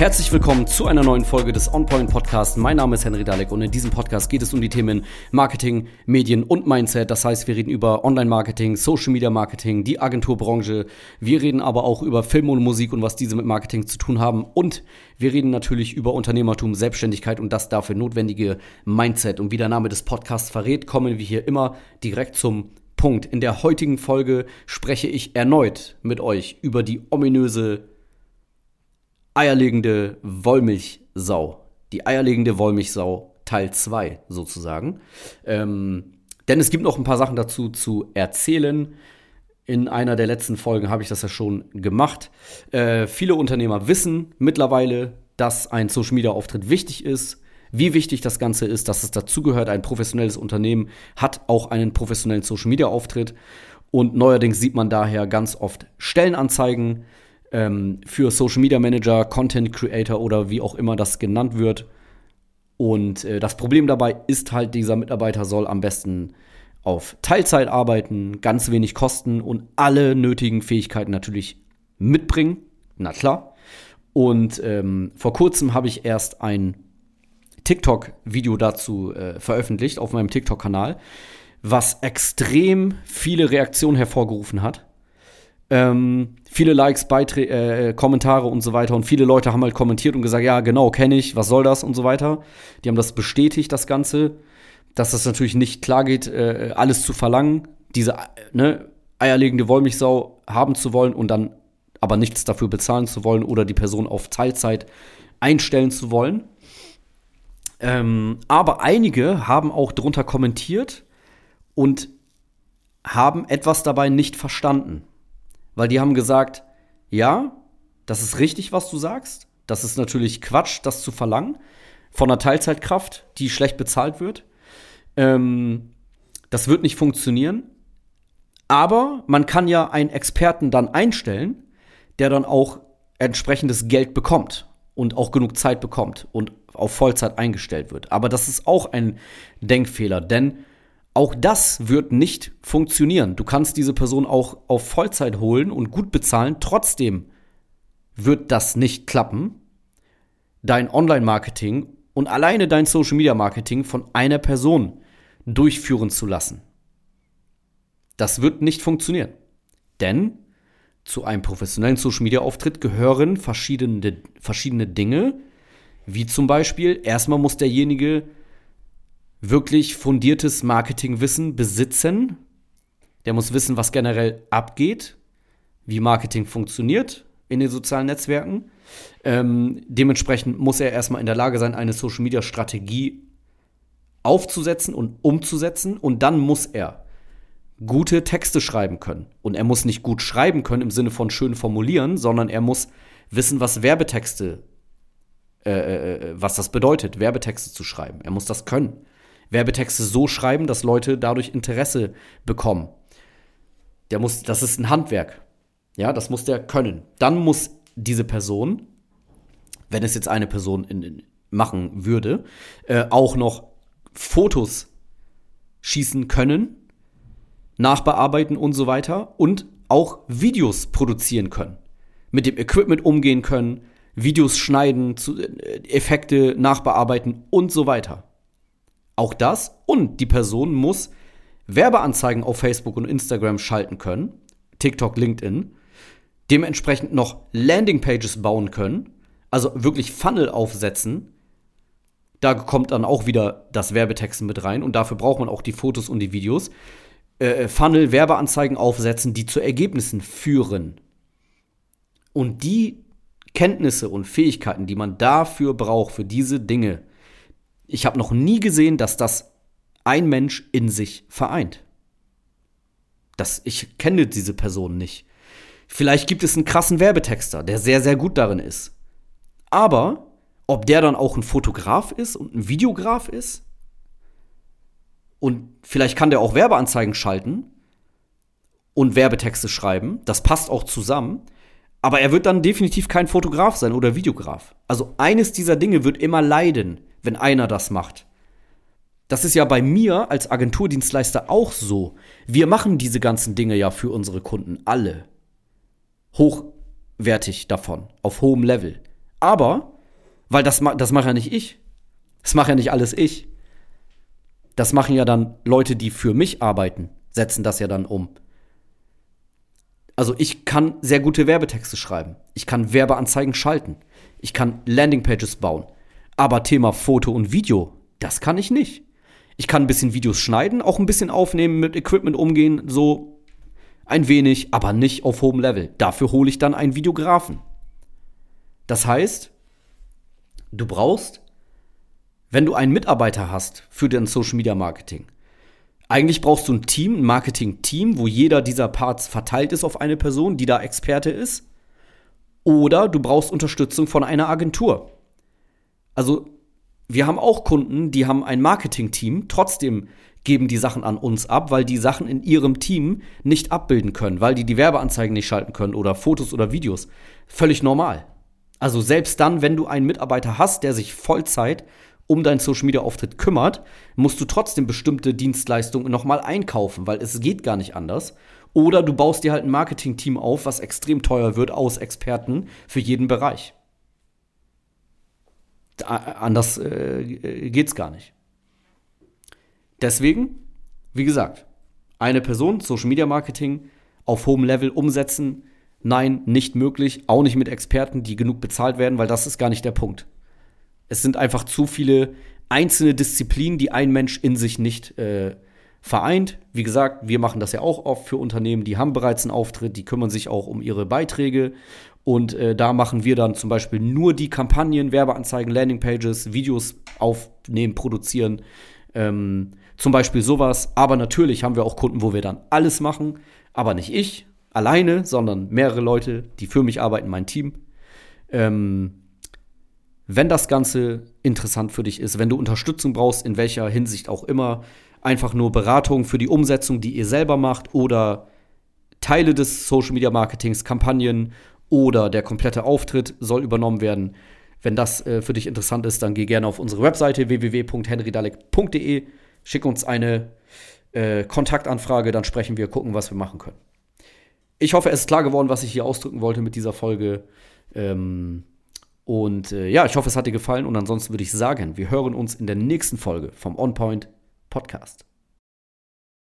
Herzlich willkommen zu einer neuen Folge des OnPoint Podcasts. Mein Name ist Henry Dalek und in diesem Podcast geht es um die Themen Marketing, Medien und Mindset. Das heißt, wir reden über Online-Marketing, Social Media Marketing, die Agenturbranche. Wir reden aber auch über Film und Musik und was diese mit Marketing zu tun haben. Und wir reden natürlich über Unternehmertum, Selbstständigkeit und das dafür notwendige Mindset. Und wie der Name des Podcasts verrät, kommen wir hier immer direkt zum Punkt. In der heutigen Folge spreche ich erneut mit euch über die ominöse eierlegende Wollmilchsau. Die eierlegende Wollmilchsau Teil 2 sozusagen. Ähm, denn es gibt noch ein paar Sachen dazu zu erzählen. In einer der letzten Folgen habe ich das ja schon gemacht. Äh, viele Unternehmer wissen mittlerweile, dass ein Social Media Auftritt wichtig ist. Wie wichtig das Ganze ist, dass es dazugehört, ein professionelles Unternehmen hat auch einen professionellen Social Media Auftritt. Und neuerdings sieht man daher ganz oft Stellenanzeigen ähm, für Social Media Manager, Content Creator oder wie auch immer das genannt wird. Und äh, das Problem dabei ist halt, dieser Mitarbeiter soll am besten auf Teilzeit arbeiten, ganz wenig kosten und alle nötigen Fähigkeiten natürlich mitbringen. Na klar. Und ähm, vor kurzem habe ich erst ein TikTok-Video dazu äh, veröffentlicht auf meinem TikTok-Kanal, was extrem viele Reaktionen hervorgerufen hat. Ähm, viele Likes, Beiträ äh, Kommentare und so weiter. Und viele Leute haben halt kommentiert und gesagt, ja, genau, kenne ich, was soll das und so weiter. Die haben das bestätigt, das Ganze, dass das natürlich nicht klar geht, äh, alles zu verlangen, diese ne, eierlegende Wollmilchsau haben zu wollen und dann aber nichts dafür bezahlen zu wollen oder die Person auf Teilzeit einstellen zu wollen. Ähm, aber einige haben auch drunter kommentiert und haben etwas dabei nicht verstanden weil die haben gesagt, ja, das ist richtig, was du sagst. Das ist natürlich Quatsch, das zu verlangen von einer Teilzeitkraft, die schlecht bezahlt wird. Ähm, das wird nicht funktionieren. Aber man kann ja einen Experten dann einstellen, der dann auch entsprechendes Geld bekommt und auch genug Zeit bekommt und auf Vollzeit eingestellt wird. Aber das ist auch ein Denkfehler, denn auch das wird nicht funktionieren. Du kannst diese Person auch auf Vollzeit holen und gut bezahlen. Trotzdem wird das nicht klappen. Dein Online-Marketing und alleine dein Social-Media-Marketing von einer Person durchführen zu lassen. Das wird nicht funktionieren. Denn zu einem professionellen Social-Media-Auftritt gehören verschiedene, verschiedene Dinge, wie zum Beispiel, erstmal muss derjenige wirklich fundiertes Marketingwissen besitzen. Der muss wissen, was generell abgeht, wie Marketing funktioniert in den sozialen Netzwerken. Ähm, dementsprechend muss er erstmal in der Lage sein, eine Social-Media-Strategie aufzusetzen und umzusetzen. Und dann muss er gute Texte schreiben können. Und er muss nicht gut schreiben können im Sinne von schön formulieren, sondern er muss wissen, was Werbetexte, äh, äh, äh was das bedeutet, Werbetexte zu schreiben. Er muss das können. Werbetexte so schreiben, dass Leute dadurch Interesse bekommen. Der muss, das ist ein Handwerk. Ja, das muss der können. Dann muss diese Person, wenn es jetzt eine Person in, in, machen würde, äh, auch noch Fotos schießen können, nachbearbeiten und so weiter und auch Videos produzieren können. Mit dem Equipment umgehen können, Videos schneiden, zu, äh, Effekte nachbearbeiten und so weiter. Auch das und die Person muss Werbeanzeigen auf Facebook und Instagram schalten können, TikTok, LinkedIn, dementsprechend noch Landingpages bauen können, also wirklich Funnel aufsetzen. Da kommt dann auch wieder das Werbetexten mit rein und dafür braucht man auch die Fotos und die Videos. Äh, Funnel, Werbeanzeigen aufsetzen, die zu Ergebnissen führen. Und die Kenntnisse und Fähigkeiten, die man dafür braucht, für diese Dinge, ich habe noch nie gesehen, dass das ein Mensch in sich vereint. Das, ich kenne diese Person nicht. Vielleicht gibt es einen krassen Werbetexter, der sehr, sehr gut darin ist. Aber ob der dann auch ein Fotograf ist und ein Videograf ist und vielleicht kann der auch Werbeanzeigen schalten und Werbetexte schreiben, das passt auch zusammen. Aber er wird dann definitiv kein Fotograf sein oder Videograf. Also eines dieser Dinge wird immer leiden wenn einer das macht. Das ist ja bei mir als Agenturdienstleister auch so. Wir machen diese ganzen Dinge ja für unsere Kunden alle. Hochwertig davon, auf hohem Level. Aber, weil das, das mache ja nicht ich. Das mache ja nicht alles ich. Das machen ja dann Leute, die für mich arbeiten, setzen das ja dann um. Also ich kann sehr gute Werbetexte schreiben. Ich kann Werbeanzeigen schalten. Ich kann Landingpages bauen. Aber Thema Foto und Video, das kann ich nicht. Ich kann ein bisschen Videos schneiden, auch ein bisschen aufnehmen, mit Equipment umgehen, so ein wenig, aber nicht auf hohem Level. Dafür hole ich dann einen Videografen. Das heißt, du brauchst, wenn du einen Mitarbeiter hast für dein Social Media Marketing, eigentlich brauchst du ein Team, ein Marketing-Team, wo jeder dieser Parts verteilt ist auf eine Person, die da Experte ist. Oder du brauchst Unterstützung von einer Agentur. Also wir haben auch Kunden, die haben ein Marketing-Team, trotzdem geben die Sachen an uns ab, weil die Sachen in ihrem Team nicht abbilden können, weil die die Werbeanzeigen nicht schalten können oder Fotos oder Videos. Völlig normal. Also selbst dann, wenn du einen Mitarbeiter hast, der sich Vollzeit um deinen Social Media Auftritt kümmert, musst du trotzdem bestimmte Dienstleistungen nochmal einkaufen, weil es geht gar nicht anders. Oder du baust dir halt ein Marketing-Team auf, was extrem teuer wird aus Experten für jeden Bereich anders äh, geht's gar nicht. Deswegen, wie gesagt, eine Person, Social Media Marketing, auf hohem Level umsetzen, nein, nicht möglich, auch nicht mit Experten, die genug bezahlt werden, weil das ist gar nicht der Punkt. Es sind einfach zu viele einzelne Disziplinen, die ein Mensch in sich nicht äh, vereint. Wie gesagt, wir machen das ja auch oft für Unternehmen, die haben bereits einen Auftritt, die kümmern sich auch um ihre Beiträge und äh, da machen wir dann zum Beispiel nur die Kampagnen, Werbeanzeigen, Landingpages, Videos aufnehmen, produzieren. Ähm, zum Beispiel sowas. Aber natürlich haben wir auch Kunden, wo wir dann alles machen. Aber nicht ich alleine, sondern mehrere Leute, die für mich arbeiten, mein Team. Ähm, wenn das Ganze interessant für dich ist, wenn du Unterstützung brauchst, in welcher Hinsicht auch immer, einfach nur Beratung für die Umsetzung, die ihr selber macht oder Teile des Social Media Marketings, Kampagnen oder der komplette Auftritt soll übernommen werden. Wenn das äh, für dich interessant ist, dann geh gerne auf unsere Webseite www.henrydalek.de, schick uns eine äh, Kontaktanfrage, dann sprechen wir, gucken, was wir machen können. Ich hoffe, es ist klar geworden, was ich hier ausdrücken wollte mit dieser Folge. Ähm, und äh, ja, ich hoffe, es hat dir gefallen. Und ansonsten würde ich sagen, wir hören uns in der nächsten Folge vom On Point Podcast.